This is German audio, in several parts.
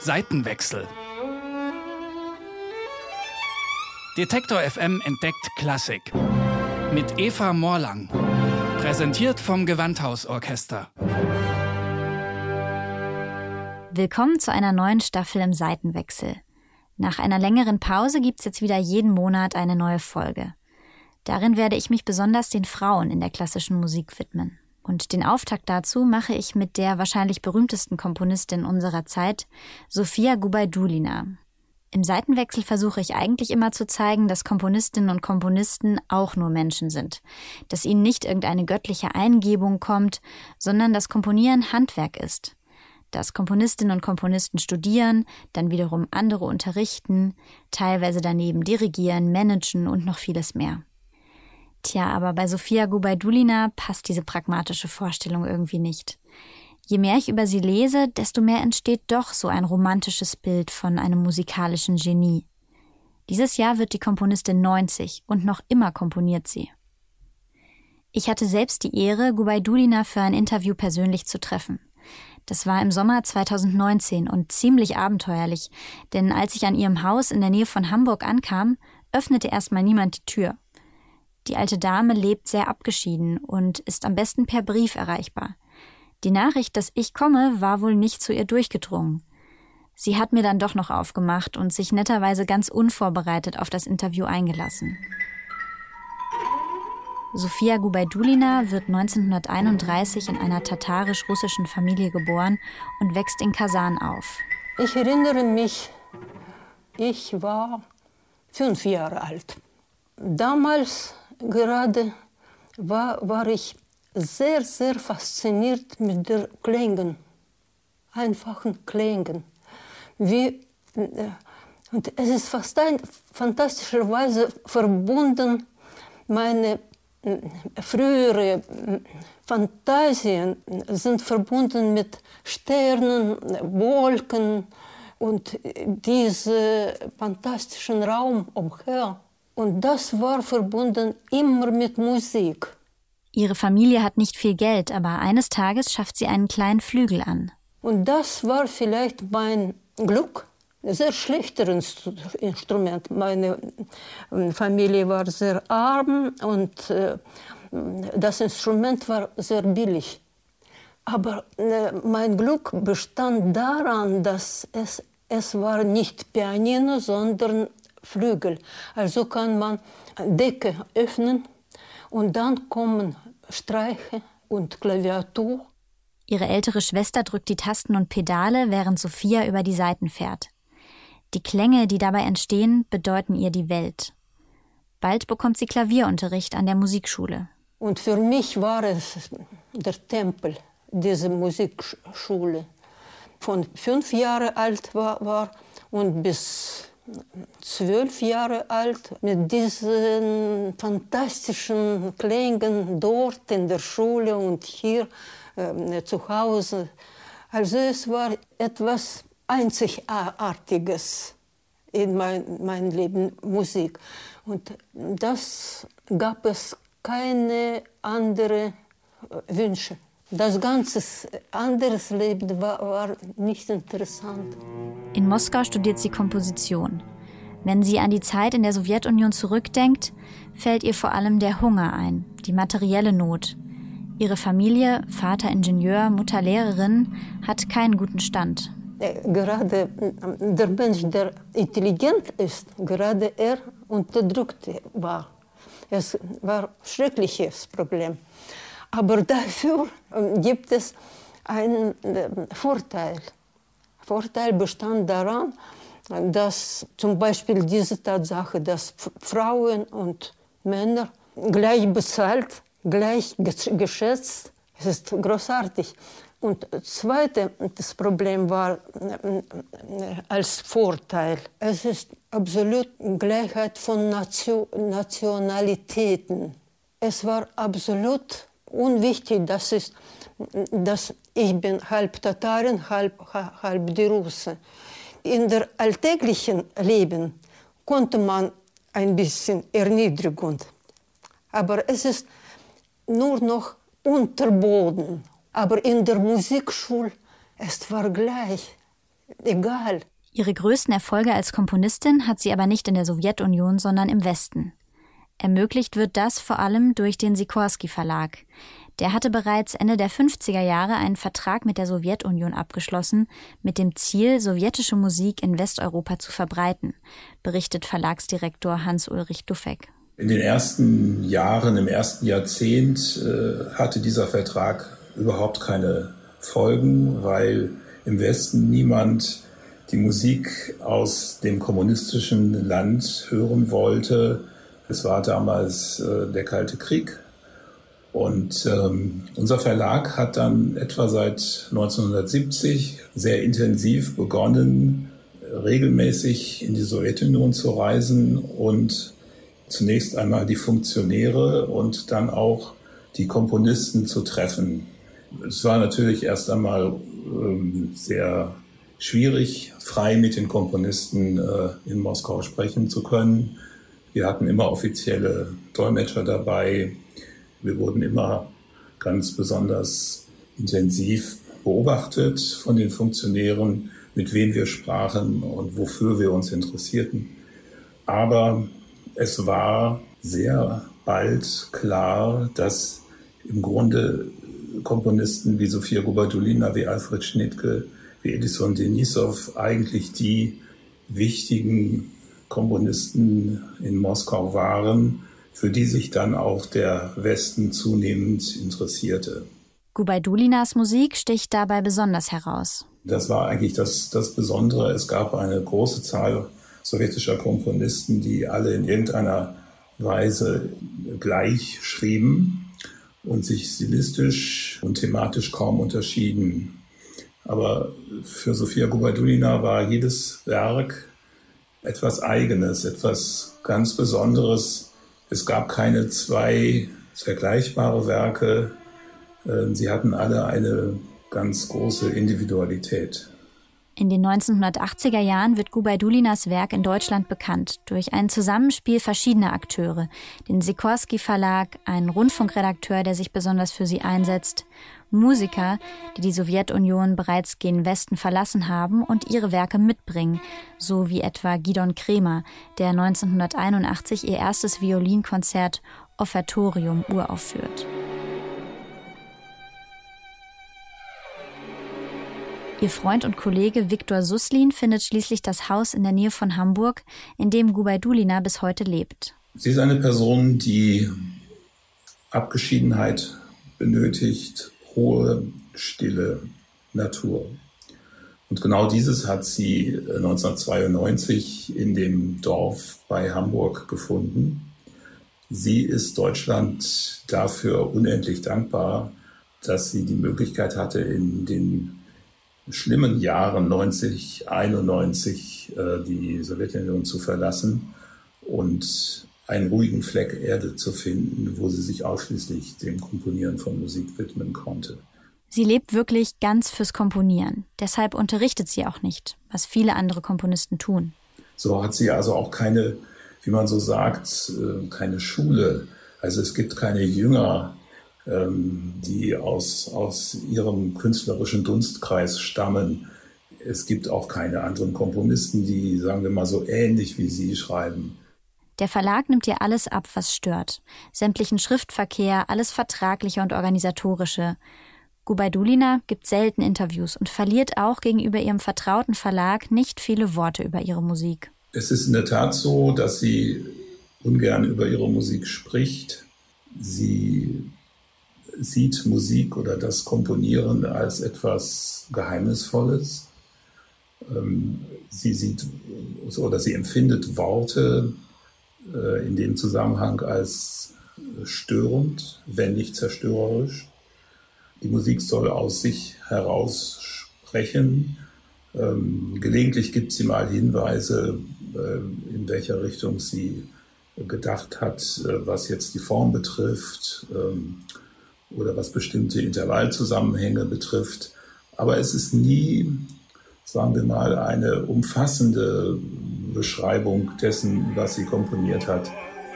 Seitenwechsel. Detektor FM entdeckt Klassik. Mit Eva Morlang. Präsentiert vom Gewandhausorchester. Willkommen zu einer neuen Staffel im Seitenwechsel. Nach einer längeren Pause gibt's jetzt wieder jeden Monat eine neue Folge. Darin werde ich mich besonders den Frauen in der klassischen Musik widmen. Und den Auftakt dazu mache ich mit der wahrscheinlich berühmtesten Komponistin unserer Zeit, Sofia Gubaidulina. Im Seitenwechsel versuche ich eigentlich immer zu zeigen, dass Komponistinnen und Komponisten auch nur Menschen sind, dass ihnen nicht irgendeine göttliche Eingebung kommt, sondern dass Komponieren Handwerk ist, dass Komponistinnen und Komponisten studieren, dann wiederum andere unterrichten, teilweise daneben dirigieren, managen und noch vieles mehr. Tja, aber bei Sofia Gubaidulina passt diese pragmatische Vorstellung irgendwie nicht. Je mehr ich über sie lese, desto mehr entsteht doch so ein romantisches Bild von einem musikalischen Genie. Dieses Jahr wird die Komponistin 90 und noch immer komponiert sie. Ich hatte selbst die Ehre, Gubaidulina für ein Interview persönlich zu treffen. Das war im Sommer 2019 und ziemlich abenteuerlich, denn als ich an ihrem Haus in der Nähe von Hamburg ankam, öffnete erstmal niemand die Tür. Die alte Dame lebt sehr abgeschieden und ist am besten per Brief erreichbar. Die Nachricht, dass ich komme, war wohl nicht zu ihr durchgedrungen. Sie hat mir dann doch noch aufgemacht und sich netterweise ganz unvorbereitet auf das Interview eingelassen. Sofia Gubaidulina wird 1931 in einer tatarisch-russischen Familie geboren und wächst in Kasan auf. Ich erinnere mich, ich war fünf Jahre alt. Damals gerade war, war ich sehr, sehr fasziniert mit der Klängen, einfachen Klängen. Wie, äh, und es ist fast ein, fantastischerweise verbunden, meine äh, frühere äh, Fantasien sind verbunden mit Sternen, Wolken und diesem fantastischen Raum umher. Und das war verbunden immer mit Musik. Ihre Familie hat nicht viel Geld, aber eines Tages schafft sie einen kleinen Flügel an. Und das war vielleicht mein Glück. Ein sehr schlechtes Instrument. Meine ähm, Familie war sehr arm und äh, das Instrument war sehr billig. Aber äh, mein Glück bestand daran, dass es, es war nicht Pianino, sondern Flügel. Also kann man Decke öffnen und dann kommen Streiche und Klaviatur. Ihre ältere Schwester drückt die Tasten und Pedale, während Sophia über die Saiten fährt. Die Klänge, die dabei entstehen, bedeuten ihr die Welt. Bald bekommt sie Klavierunterricht an der Musikschule. Und für mich war es der Tempel, diese Musikschule. Von fünf Jahre alt war, war und bis zwölf Jahre alt mit diesen fantastischen Klängen dort in der Schule und hier äh, zu Hause. Also es war etwas Einzigartiges in mein, mein Leben, Musik. Und das gab es keine anderen Wünsche. Das ganze anderes Leben war, war nicht interessant. In Moskau studiert sie Komposition. Wenn sie an die Zeit in der Sowjetunion zurückdenkt, fällt ihr vor allem der Hunger ein, die materielle Not. Ihre Familie, Vater Ingenieur, Mutter Lehrerin, hat keinen guten Stand. Äh, gerade äh, der Mensch, der intelligent ist, gerade er unterdrückt war. Es war ein schreckliches Problem. Aber dafür ähm, gibt es einen äh, Vorteil. Vorteil bestand daran, dass zum Beispiel diese Tatsache, dass Frauen und Männer gleich bezahlt, gleich geschätzt, es ist großartig. Und zweite das Problem war äh, als Vorteil. Es ist absolut Gleichheit von Nation, Nationalitäten. Es war absolut unwichtig, dass, ist, dass ich bin halb Tatarin, halb, halb die Russe. In der alltäglichen Leben konnte man ein bisschen Erniedrigung, aber es ist nur noch Unterboden, Aber in der Musikschule, es war gleich, egal. Ihre größten Erfolge als Komponistin hat sie aber nicht in der Sowjetunion, sondern im Westen. Ermöglicht wird das vor allem durch den Sikorsky Verlag. Der hatte bereits Ende der 50er Jahre einen Vertrag mit der Sowjetunion abgeschlossen, mit dem Ziel, sowjetische Musik in Westeuropa zu verbreiten, berichtet Verlagsdirektor Hans-Ulrich Duffek. In den ersten Jahren, im ersten Jahrzehnt äh, hatte dieser Vertrag überhaupt keine Folgen, weil im Westen niemand die Musik aus dem kommunistischen Land hören wollte. Es war damals äh, der Kalte Krieg. Und ähm, unser Verlag hat dann etwa seit 1970 sehr intensiv begonnen, regelmäßig in die Sowjetunion zu reisen und zunächst einmal die Funktionäre und dann auch die Komponisten zu treffen. Es war natürlich erst einmal ähm, sehr schwierig, frei mit den Komponisten äh, in Moskau sprechen zu können. Wir hatten immer offizielle Dolmetscher dabei. Wir wurden immer ganz besonders intensiv beobachtet von den Funktionären, mit wem wir sprachen und wofür wir uns interessierten. Aber es war sehr bald klar, dass im Grunde Komponisten wie Sofia Gubadulina, wie Alfred Schnittke, wie Edison Denisov eigentlich die wichtigen Komponisten in Moskau waren, für die sich dann auch der Westen zunehmend interessierte. Gubaidulinas Musik sticht dabei besonders heraus. Das war eigentlich das, das Besondere. Es gab eine große Zahl sowjetischer Komponisten, die alle in irgendeiner Weise gleich schrieben und sich stilistisch und thematisch kaum unterschieden. Aber für Sofia Gubaidulina war jedes Werk etwas Eigenes, etwas ganz Besonderes. Es gab keine zwei vergleichbare Werke. Ähm, sie hatten alle eine ganz große Individualität. In den 1980er Jahren wird Gubaidulinas Werk in Deutschland bekannt durch ein Zusammenspiel verschiedener Akteure, den Sikorsky Verlag, einen Rundfunkredakteur, der sich besonders für sie einsetzt, Musiker, die die Sowjetunion bereits gen Westen verlassen haben und ihre Werke mitbringen, so wie etwa Gidon Kremer, der 1981 ihr erstes Violinkonzert Offertorium uraufführt. Ihr Freund und Kollege Viktor Suslin findet schließlich das Haus in der Nähe von Hamburg, in dem Gubaidulina bis heute lebt. Sie ist eine Person, die Abgeschiedenheit benötigt, hohe, stille Natur. Und genau dieses hat sie 1992 in dem Dorf bei Hamburg gefunden. Sie ist Deutschland dafür unendlich dankbar, dass sie die Möglichkeit hatte, in den schlimmen Jahren 90, 91 äh, die Sowjetunion zu verlassen und einen ruhigen Fleck Erde zu finden, wo sie sich ausschließlich dem Komponieren von Musik widmen konnte. Sie lebt wirklich ganz fürs Komponieren. Deshalb unterrichtet sie auch nicht, was viele andere Komponisten tun. So hat sie also auch keine, wie man so sagt, äh, keine Schule. Also es gibt keine Jünger ähm, die aus, aus ihrem künstlerischen Dunstkreis stammen. Es gibt auch keine anderen Komponisten, die, sagen wir mal, so ähnlich wie sie schreiben. Der Verlag nimmt ihr alles ab, was stört. Sämtlichen Schriftverkehr, alles Vertragliche und Organisatorische. Gubaidulina gibt selten Interviews und verliert auch gegenüber ihrem vertrauten Verlag nicht viele Worte über ihre Musik. Es ist in der Tat so, dass sie ungern über ihre Musik spricht. Sie sieht Musik oder das Komponieren als etwas Geheimnisvolles. Ähm, sie sieht oder sie empfindet Worte äh, in dem Zusammenhang als störend, wenn nicht zerstörerisch. Die Musik soll aus sich heraus sprechen. Ähm, gelegentlich gibt sie mal Hinweise, äh, in welcher Richtung sie gedacht hat, äh, was jetzt die Form betrifft. Ähm, oder was bestimmte Intervallzusammenhänge betrifft. Aber es ist nie, sagen wir mal, eine umfassende Beschreibung dessen, was sie komponiert hat.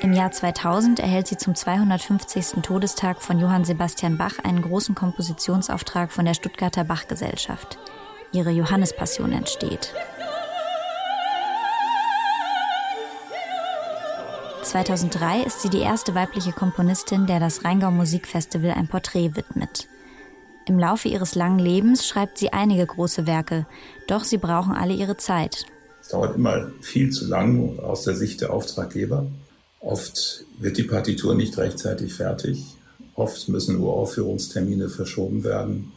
Im Jahr 2000 erhält sie zum 250. Todestag von Johann Sebastian Bach einen großen Kompositionsauftrag von der Stuttgarter Bachgesellschaft. Ihre Johannespassion entsteht. 2003 ist sie die erste weibliche Komponistin, der das Rheingau Musikfestival ein Porträt widmet. Im Laufe ihres langen Lebens schreibt sie einige große Werke, doch sie brauchen alle ihre Zeit. Es dauert immer viel zu lang aus der Sicht der Auftraggeber. Oft wird die Partitur nicht rechtzeitig fertig. Oft müssen Uraufführungstermine verschoben werden.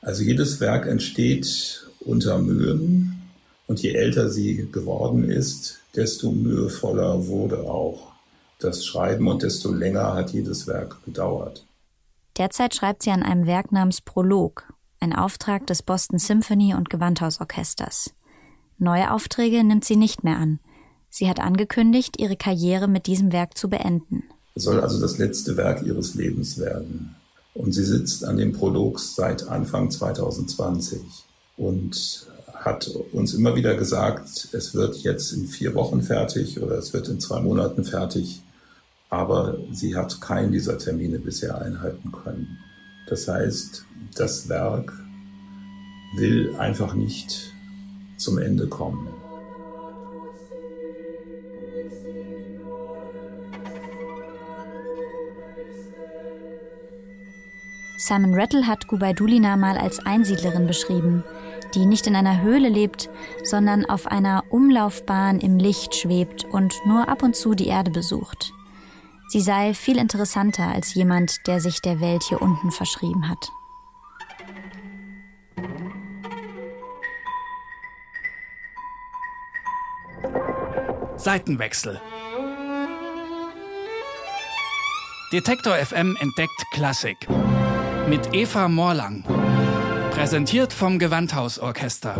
Also jedes Werk entsteht unter Mühen und je älter sie geworden ist, desto mühevoller wurde auch das Schreiben und desto länger hat jedes Werk gedauert. Derzeit schreibt sie an einem Werk namens Prolog, ein Auftrag des Boston Symphony und Gewandhausorchesters. Neue Aufträge nimmt sie nicht mehr an. Sie hat angekündigt, ihre Karriere mit diesem Werk zu beenden. Es soll also das letzte Werk ihres Lebens werden. Und sie sitzt an dem Prolog seit Anfang 2020 und hat uns immer wieder gesagt, es wird jetzt in vier Wochen fertig oder es wird in zwei Monaten fertig. Aber sie hat keinen dieser Termine bisher einhalten können. Das heißt, das Werk will einfach nicht zum Ende kommen. Simon Rattle hat Gubaidulina mal als Einsiedlerin beschrieben, die nicht in einer Höhle lebt, sondern auf einer Umlaufbahn im Licht schwebt und nur ab und zu die Erde besucht. Sie sei viel interessanter als jemand, der sich der Welt hier unten verschrieben hat. Seitenwechsel. Detektor FM entdeckt Klassik mit Eva Morlang. Präsentiert vom Gewandhausorchester.